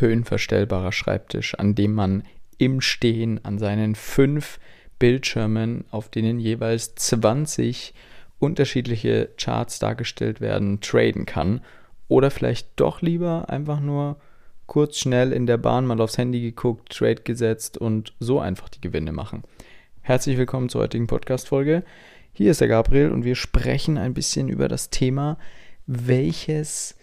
höhenverstellbarer Schreibtisch, an dem man im Stehen an seinen fünf Bildschirmen, auf denen jeweils 20 unterschiedliche Charts dargestellt werden, traden kann. Oder vielleicht doch lieber einfach nur kurz schnell in der Bahn mal aufs Handy geguckt, Trade gesetzt und so einfach die Gewinne machen. Herzlich willkommen zur heutigen Podcast-Folge. Hier ist der Gabriel und wir sprechen ein bisschen über das Thema, welches,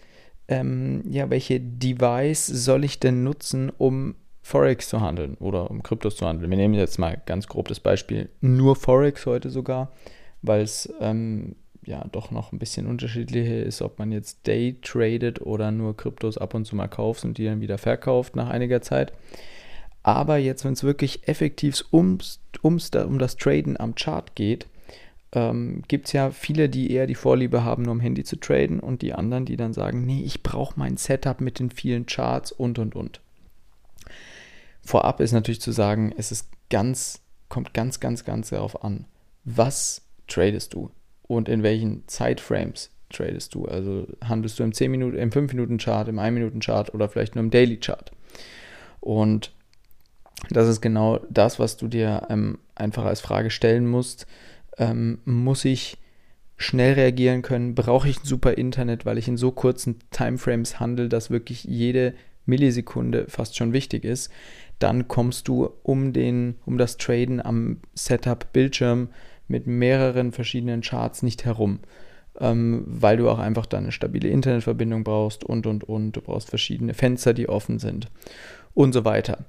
ähm, ja, welche Device soll ich denn nutzen, um Forex zu handeln oder um Kryptos zu handeln. Wir nehmen jetzt mal ganz grob das Beispiel nur Forex heute sogar, weil es ähm, ja doch noch ein bisschen unterschiedlicher ist, ob man jetzt Day tradet oder nur Kryptos ab und zu mal kauft und die dann wieder verkauft nach einiger Zeit. Aber jetzt, wenn es wirklich effektiv ums, ums, um das Traden am Chart geht, ähm, gibt es ja viele, die eher die Vorliebe haben, nur am Handy zu traden und die anderen, die dann sagen, nee, ich brauche mein Setup mit den vielen Charts und und und. Vorab ist natürlich zu sagen, es ist ganz, kommt ganz, ganz, ganz darauf an, was tradest du und in welchen Zeitframes tradest du. Also handelst du im 10 Minuten, im 5 Minuten Chart, im 1 Minuten Chart oder vielleicht nur im Daily Chart. Und das ist genau das, was du dir ähm, einfach als Frage stellen musst ähm, muss ich schnell reagieren können, brauche ich ein super Internet, weil ich in so kurzen Timeframes handle, dass wirklich jede Millisekunde fast schon wichtig ist, dann kommst du um, den, um das Traden am Setup-Bildschirm mit mehreren verschiedenen Charts nicht herum, ähm, weil du auch einfach dann eine stabile Internetverbindung brauchst und, und, und. Du brauchst verschiedene Fenster, die offen sind und so weiter.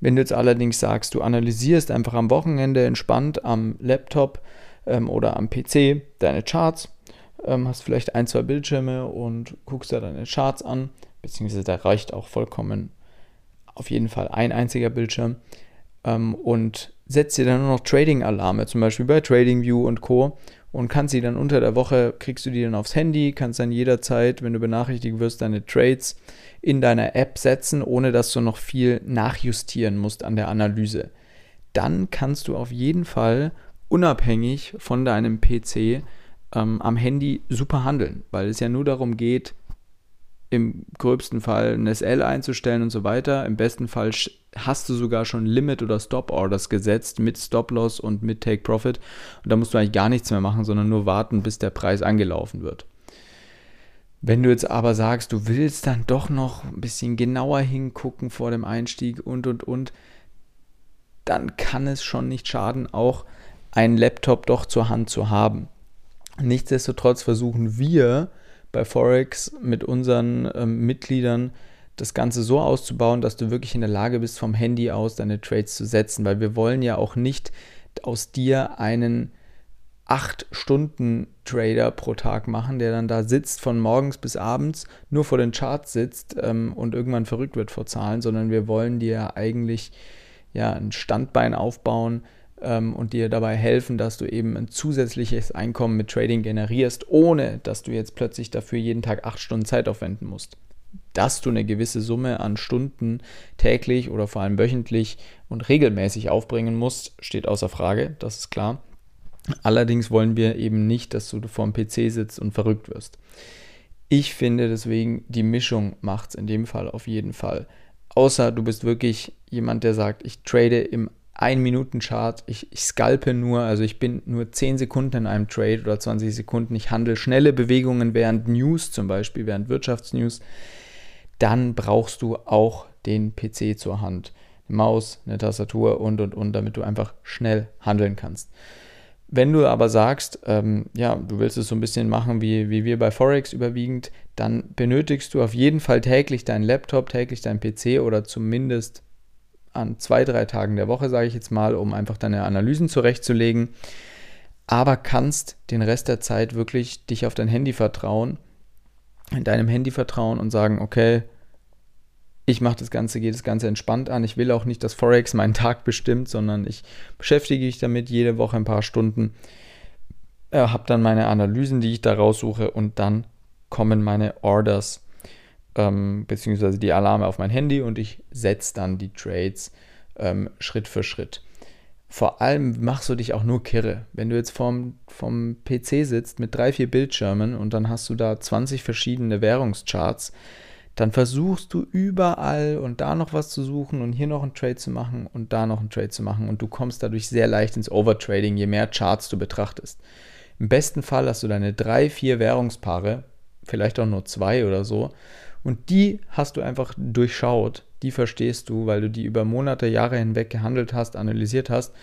Wenn du jetzt allerdings sagst, du analysierst einfach am Wochenende entspannt am Laptop, ähm, oder am PC deine Charts, ähm, hast vielleicht ein, zwei Bildschirme und guckst da deine Charts an, beziehungsweise da reicht auch vollkommen auf jeden Fall ein einziger Bildschirm ähm, und setzt dir dann nur noch Trading-Alarme, zum Beispiel bei TradingView und Co. und kannst sie dann unter der Woche, kriegst du die dann aufs Handy, kannst dann jederzeit, wenn du benachrichtigt wirst, deine Trades in deiner App setzen, ohne dass du noch viel nachjustieren musst an der Analyse. Dann kannst du auf jeden Fall unabhängig von deinem PC ähm, am Handy super handeln, weil es ja nur darum geht, im gröbsten Fall ein SL einzustellen und so weiter. Im besten Fall hast du sogar schon Limit- oder Stop-Orders gesetzt mit Stop-Loss und mit Take-Profit. Und da musst du eigentlich gar nichts mehr machen, sondern nur warten, bis der Preis angelaufen wird. Wenn du jetzt aber sagst, du willst dann doch noch ein bisschen genauer hingucken vor dem Einstieg und und und, dann kann es schon nicht schaden, auch einen Laptop doch zur Hand zu haben. Nichtsdestotrotz versuchen wir bei Forex mit unseren ähm, Mitgliedern das Ganze so auszubauen, dass du wirklich in der Lage bist, vom Handy aus deine Trades zu setzen, weil wir wollen ja auch nicht aus dir einen 8-Stunden-Trader pro Tag machen, der dann da sitzt von morgens bis abends, nur vor den Charts sitzt ähm, und irgendwann verrückt wird vor Zahlen, sondern wir wollen dir eigentlich ja ein Standbein aufbauen, ähm, und dir dabei helfen, dass du eben ein zusätzliches Einkommen mit Trading generierst, ohne dass du jetzt plötzlich dafür jeden Tag acht Stunden Zeit aufwenden musst. Dass du eine gewisse Summe an Stunden täglich oder vor allem wöchentlich und regelmäßig aufbringen musst, steht außer Frage, das ist klar. Allerdings wollen wir eben nicht, dass du vor dem PC sitzt und verrückt wirst. Ich finde deswegen, die Mischung macht es in dem Fall auf jeden Fall. Außer du bist wirklich jemand, der sagt, ich trade im 1-Minuten-Chart. Ich, ich scalpe nur, also ich bin nur 10 Sekunden in einem Trade oder 20 Sekunden. Ich handle schnelle Bewegungen während News, zum Beispiel während Wirtschaftsnews. Dann brauchst du auch den PC zur Hand. Eine Maus, eine Tastatur und und und, damit du einfach schnell handeln kannst. Wenn du aber sagst, ähm, ja, du willst es so ein bisschen machen wie, wie wir bei Forex überwiegend, dann benötigst du auf jeden Fall täglich deinen Laptop, täglich deinen PC oder zumindest an zwei, drei Tagen der Woche, sage ich jetzt mal, um einfach deine Analysen zurechtzulegen. Aber kannst den Rest der Zeit wirklich dich auf dein Handy vertrauen, in deinem Handy vertrauen und sagen, okay, ich mache das Ganze, gehe das Ganze entspannt an. Ich will auch nicht, dass Forex meinen Tag bestimmt, sondern ich beschäftige mich damit jede Woche ein paar Stunden, äh, habe dann meine Analysen, die ich da raussuche und dann kommen meine Orders ähm, beziehungsweise die Alarme auf mein Handy und ich setze dann die Trades ähm, Schritt für Schritt. Vor allem machst du dich auch nur kirre. Wenn du jetzt vom, vom PC sitzt mit drei, vier Bildschirmen und dann hast du da 20 verschiedene Währungscharts, dann versuchst du überall und da noch was zu suchen und hier noch einen Trade zu machen und da noch einen Trade zu machen und du kommst dadurch sehr leicht ins Overtrading, je mehr Charts du betrachtest. Im besten Fall hast du deine drei, vier Währungspaare, vielleicht auch nur zwei oder so, und die hast du einfach durchschaut, die verstehst du, weil du die über Monate, Jahre hinweg gehandelt hast, analysiert hast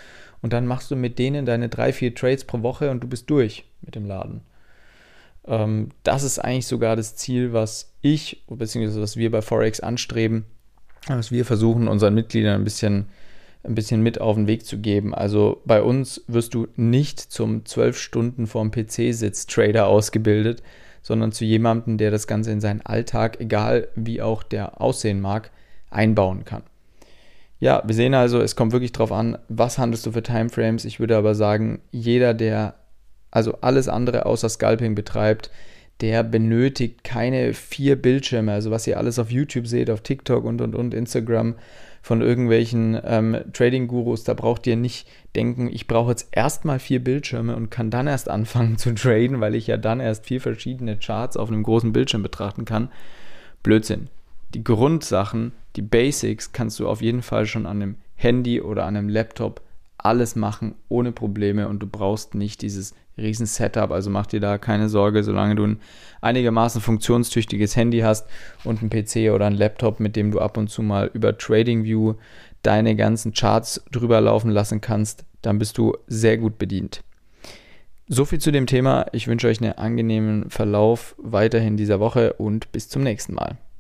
und dann machst du mit denen deine drei, vier Trades pro Woche und du bist durch mit dem Laden. Ähm, das ist eigentlich sogar das Ziel, was ich, beziehungsweise was wir bei Forex anstreben, was wir versuchen, unseren Mitgliedern ein bisschen, ein bisschen mit auf den Weg zu geben. Also bei uns wirst du nicht zum zwölf Stunden vorm PC sitz Trader ausgebildet, sondern zu jemandem, der das Ganze in seinen Alltag, egal wie auch der aussehen mag, einbauen kann. Ja, wir sehen also, es kommt wirklich darauf an, was handelst du für Timeframes. Ich würde aber sagen, jeder, der also alles andere außer Scalping betreibt, der benötigt keine vier Bildschirme, also was ihr alles auf YouTube seht, auf TikTok und und und Instagram von irgendwelchen ähm, Trading-Gurus, da braucht ihr nicht denken, ich brauche jetzt erstmal vier Bildschirme und kann dann erst anfangen zu traden, weil ich ja dann erst vier verschiedene Charts auf einem großen Bildschirm betrachten kann. Blödsinn. Die Grundsachen, die Basics kannst du auf jeden Fall schon an einem Handy oder an einem Laptop alles machen ohne Probleme und du brauchst nicht dieses riesen Setup, also mach dir da keine Sorge, solange du ein einigermaßen funktionstüchtiges Handy hast und ein PC oder ein Laptop, mit dem du ab und zu mal über TradingView deine ganzen Charts drüber laufen lassen kannst, dann bist du sehr gut bedient. So viel zu dem Thema. Ich wünsche euch einen angenehmen Verlauf weiterhin dieser Woche und bis zum nächsten Mal.